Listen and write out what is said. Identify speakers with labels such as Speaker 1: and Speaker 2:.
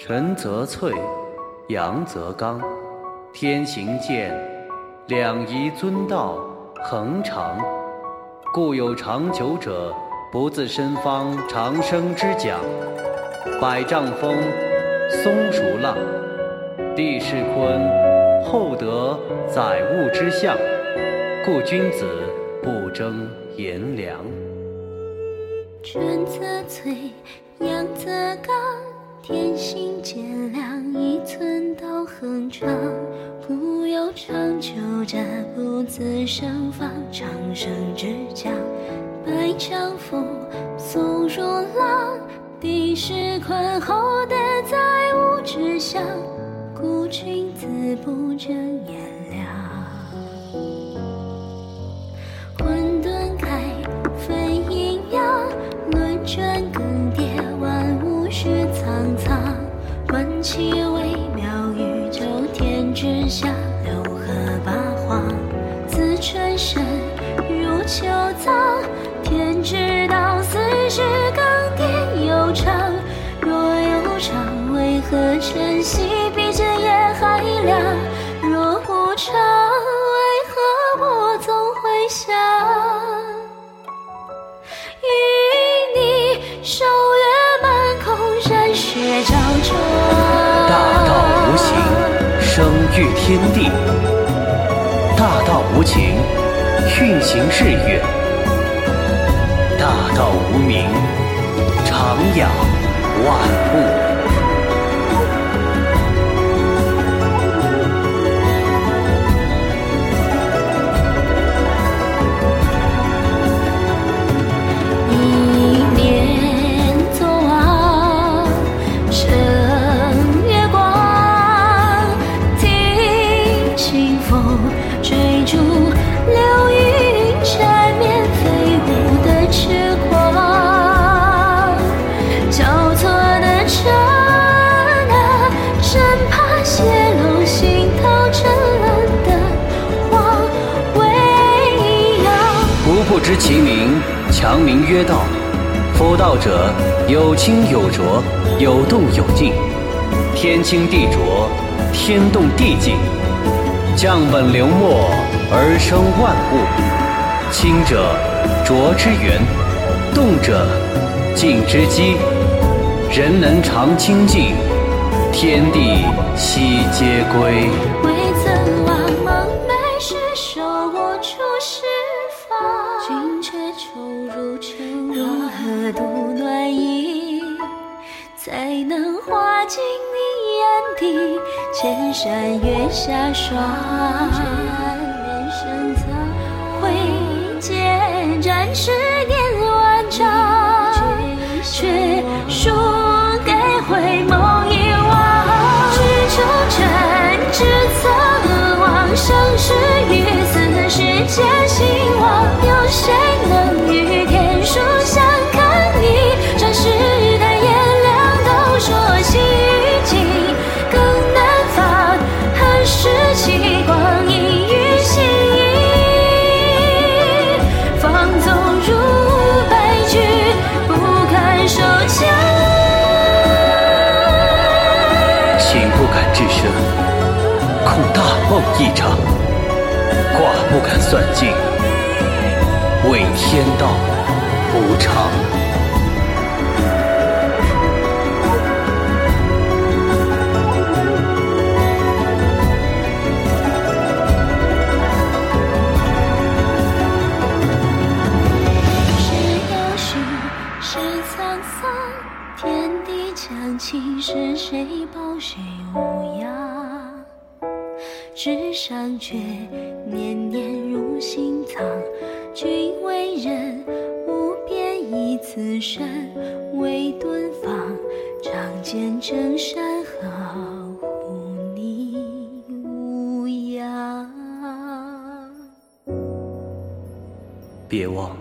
Speaker 1: 晨则翠，阳则刚，天行健，两仪遵道，恒长。故有长久者，不自身方长生之讲。百丈峰，松鼠浪，地势坤，厚德载物之象。故君子不争炎凉。
Speaker 2: 春则翠，阳则刚，天行健，两仪寸都，恒长。故有长久者，不自生方长生之讲。百丈峰，松如浪，地势宽厚德载春生，入秋藏，天之道，四时更迭悠长。若有常，为何晨曦比这夜还亮？若无常，为何我总会想？与你守月满空，山雪照窗。
Speaker 1: 大道无形，生育天地；大道无情，运行日月；大道无名，长养万物。知其名，强名曰道。夫道者，有清有浊，有动有静。天清地浊，天动地静。降本流末而生万物。清者，浊之源；动者，静之基。人能常清静，天地悉皆归。
Speaker 2: 君却抽入尘如何度暖意，才能化进你眼底？千山月下霜，挥剑斩十年万丈，却输给回眸一望。知秋真，知曾望，生世于此世间兴亡。有谁能与天书相看你？转世的炎凉都说心与境更难防，何时起光阴与心意？放纵如白驹，不堪受强。
Speaker 1: 醒不敢置身，恐大梦一场；卦不敢算尽，畏天道无常。
Speaker 2: 谁有心，谁沧桑？天地将倾，是谁抱谁无恙？纸上却念念入心藏。君为人，无边以此身为敦芳。仗剑征山河，护你无恙。
Speaker 1: 别忘